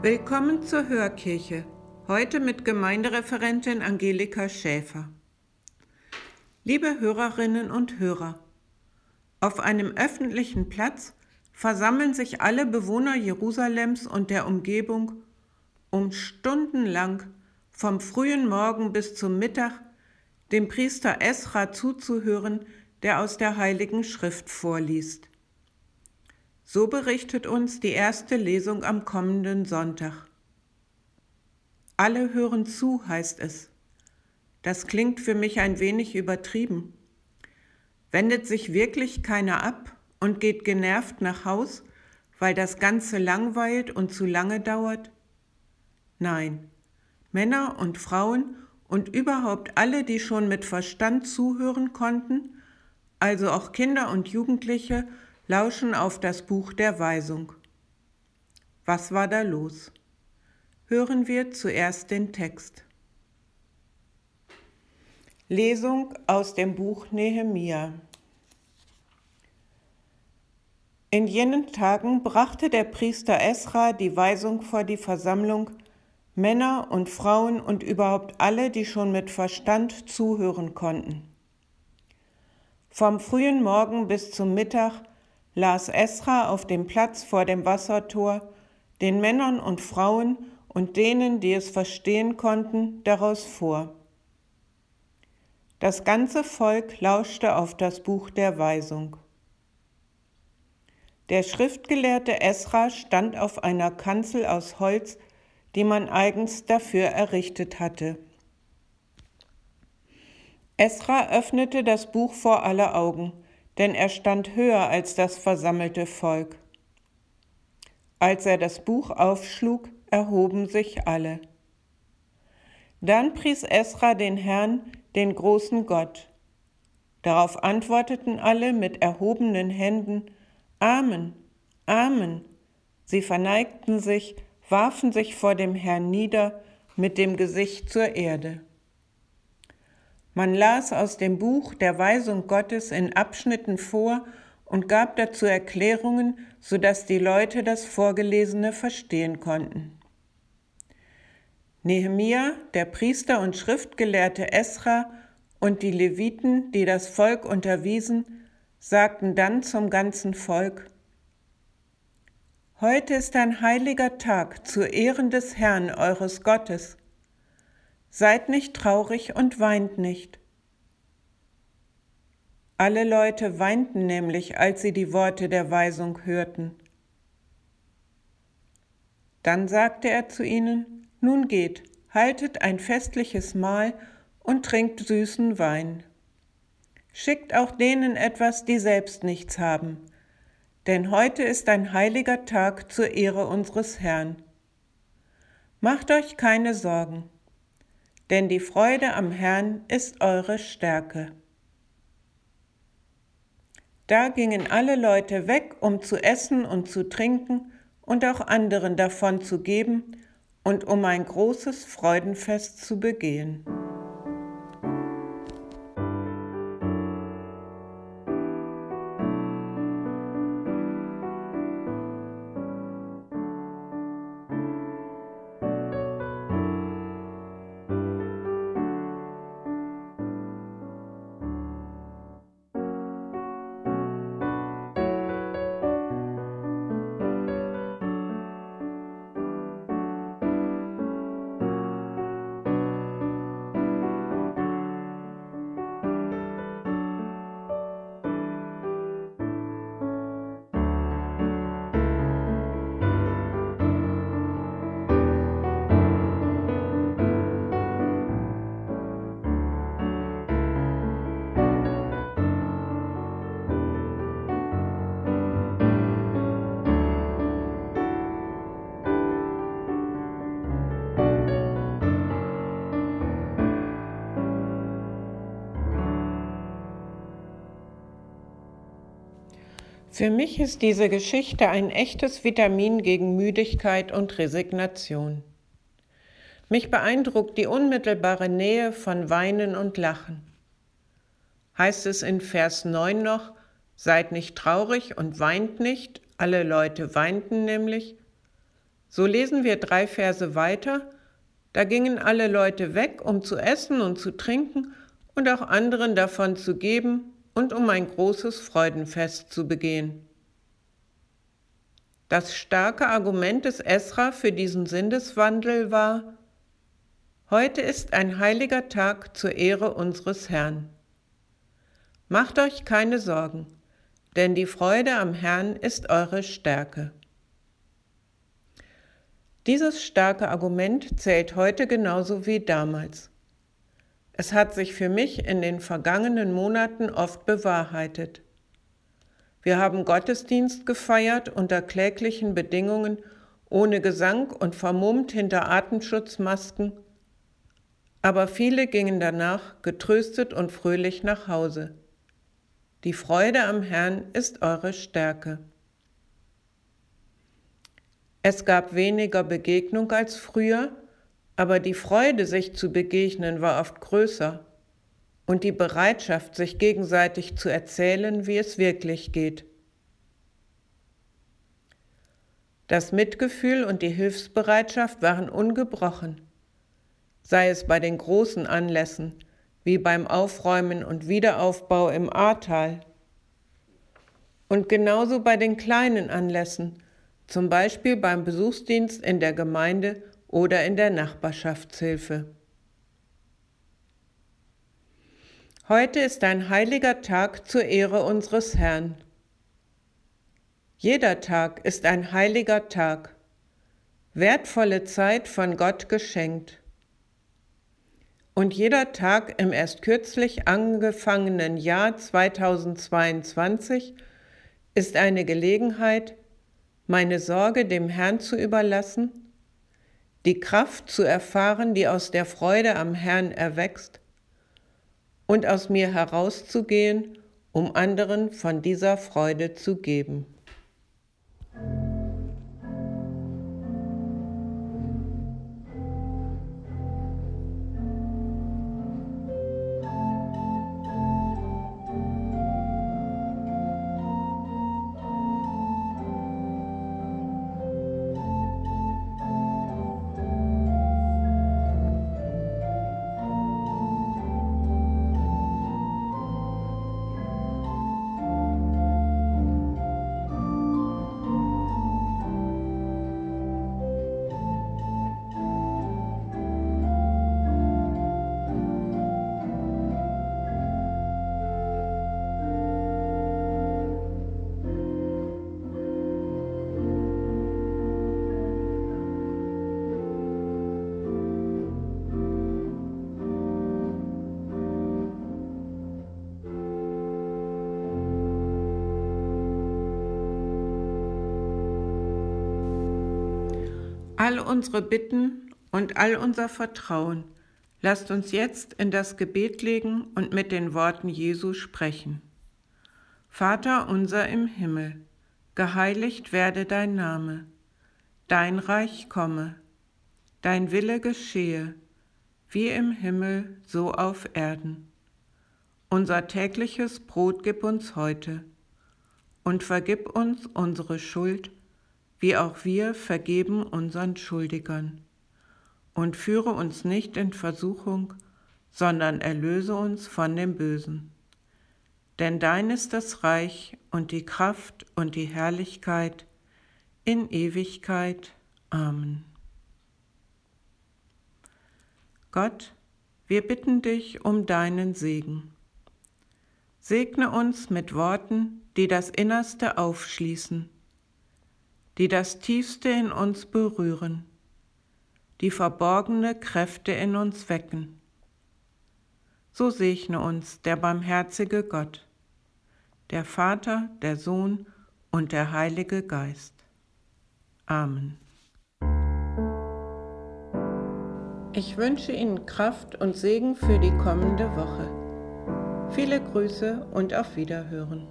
Willkommen zur Hörkirche. Heute mit Gemeindereferentin Angelika Schäfer. Liebe Hörerinnen und Hörer, auf einem öffentlichen Platz versammeln sich alle Bewohner Jerusalems und der Umgebung, um stundenlang vom frühen Morgen bis zum Mittag dem Priester Esra zuzuhören, der aus der Heiligen Schrift vorliest. So berichtet uns die erste Lesung am kommenden Sonntag. Alle hören zu, heißt es. Das klingt für mich ein wenig übertrieben. Wendet sich wirklich keiner ab und geht genervt nach Haus, weil das Ganze langweilt und zu lange dauert? Nein, Männer und Frauen und überhaupt alle, die schon mit Verstand zuhören konnten, also auch Kinder und Jugendliche, lauschen auf das Buch der Weisung. Was war da los? Hören wir zuerst den Text. Lesung aus dem Buch Nehemia. In jenen Tagen brachte der Priester Esra die Weisung vor die Versammlung, Männer und Frauen und überhaupt alle, die schon mit Verstand zuhören konnten. Vom frühen Morgen bis zum Mittag las Esra auf dem Platz vor dem Wassertor den Männern und Frauen und denen, die es verstehen konnten, daraus vor. Das ganze Volk lauschte auf das Buch der Weisung. Der Schriftgelehrte Esra stand auf einer Kanzel aus Holz, die man eigens dafür errichtet hatte. Esra öffnete das Buch vor aller Augen, denn er stand höher als das versammelte Volk. Als er das Buch aufschlug, erhoben sich alle. Dann pries Esra den Herrn, den großen Gott. Darauf antworteten alle mit erhobenen Händen, Amen, Amen. Sie verneigten sich, warfen sich vor dem Herrn nieder, mit dem Gesicht zur Erde. Man las aus dem Buch der Weisung Gottes in Abschnitten vor und gab dazu Erklärungen, sodass die Leute das Vorgelesene verstehen konnten. Nehemia, der Priester und Schriftgelehrte Esra und die Leviten, die das Volk unterwiesen, sagten dann zum ganzen Volk, Heute ist ein heiliger Tag zu Ehren des Herrn eures Gottes. Seid nicht traurig und weint nicht. Alle Leute weinten nämlich, als sie die Worte der Weisung hörten. Dann sagte er zu ihnen, Nun geht, haltet ein festliches Mahl und trinkt süßen Wein. Schickt auch denen etwas, die selbst nichts haben, denn heute ist ein heiliger Tag zur Ehre unseres Herrn. Macht euch keine Sorgen, denn die Freude am Herrn ist eure Stärke. Da gingen alle Leute weg, um zu essen und zu trinken und auch anderen davon zu geben und um ein großes Freudenfest zu begehen. Für mich ist diese Geschichte ein echtes Vitamin gegen Müdigkeit und Resignation. Mich beeindruckt die unmittelbare Nähe von Weinen und Lachen. Heißt es in Vers 9 noch, seid nicht traurig und weint nicht, alle Leute weinten nämlich. So lesen wir drei Verse weiter. Da gingen alle Leute weg, um zu essen und zu trinken und auch anderen davon zu geben und um ein großes Freudenfest zu begehen. Das starke Argument des Esra für diesen Sinneswandel war, heute ist ein heiliger Tag zur Ehre unseres Herrn. Macht euch keine Sorgen, denn die Freude am Herrn ist eure Stärke. Dieses starke Argument zählt heute genauso wie damals. Es hat sich für mich in den vergangenen Monaten oft bewahrheitet. Wir haben Gottesdienst gefeiert unter kläglichen Bedingungen, ohne Gesang und vermummt hinter Atemschutzmasken, aber viele gingen danach getröstet und fröhlich nach Hause. Die Freude am Herrn ist eure Stärke. Es gab weniger Begegnung als früher, aber die Freude, sich zu begegnen, war oft größer. Und die Bereitschaft, sich gegenseitig zu erzählen, wie es wirklich geht. Das Mitgefühl und die Hilfsbereitschaft waren ungebrochen, sei es bei den großen Anlässen, wie beim Aufräumen und Wiederaufbau im Ahrtal, und genauso bei den kleinen Anlässen, zum Beispiel beim Besuchsdienst in der Gemeinde oder in der Nachbarschaftshilfe. Heute ist ein heiliger Tag zur Ehre unseres Herrn. Jeder Tag ist ein heiliger Tag, wertvolle Zeit von Gott geschenkt. Und jeder Tag im erst kürzlich angefangenen Jahr 2022 ist eine Gelegenheit, meine Sorge dem Herrn zu überlassen, die Kraft zu erfahren, die aus der Freude am Herrn erwächst, und aus mir herauszugehen, um anderen von dieser Freude zu geben. All unsere Bitten und all unser Vertrauen lasst uns jetzt in das Gebet legen und mit den Worten Jesu sprechen. Vater unser im Himmel, geheiligt werde dein Name, dein Reich komme, dein Wille geschehe, wie im Himmel so auf Erden. Unser tägliches Brot gib uns heute und vergib uns unsere Schuld, wie auch wir vergeben unseren Schuldigern. Und führe uns nicht in Versuchung, sondern erlöse uns von dem Bösen. Denn dein ist das Reich und die Kraft und die Herrlichkeit in Ewigkeit. Amen. Gott, wir bitten dich um deinen Segen. Segne uns mit Worten, die das Innerste aufschließen die das Tiefste in uns berühren, die verborgene Kräfte in uns wecken. So segne uns der barmherzige Gott, der Vater, der Sohn und der Heilige Geist. Amen. Ich wünsche Ihnen Kraft und Segen für die kommende Woche. Viele Grüße und auf Wiederhören.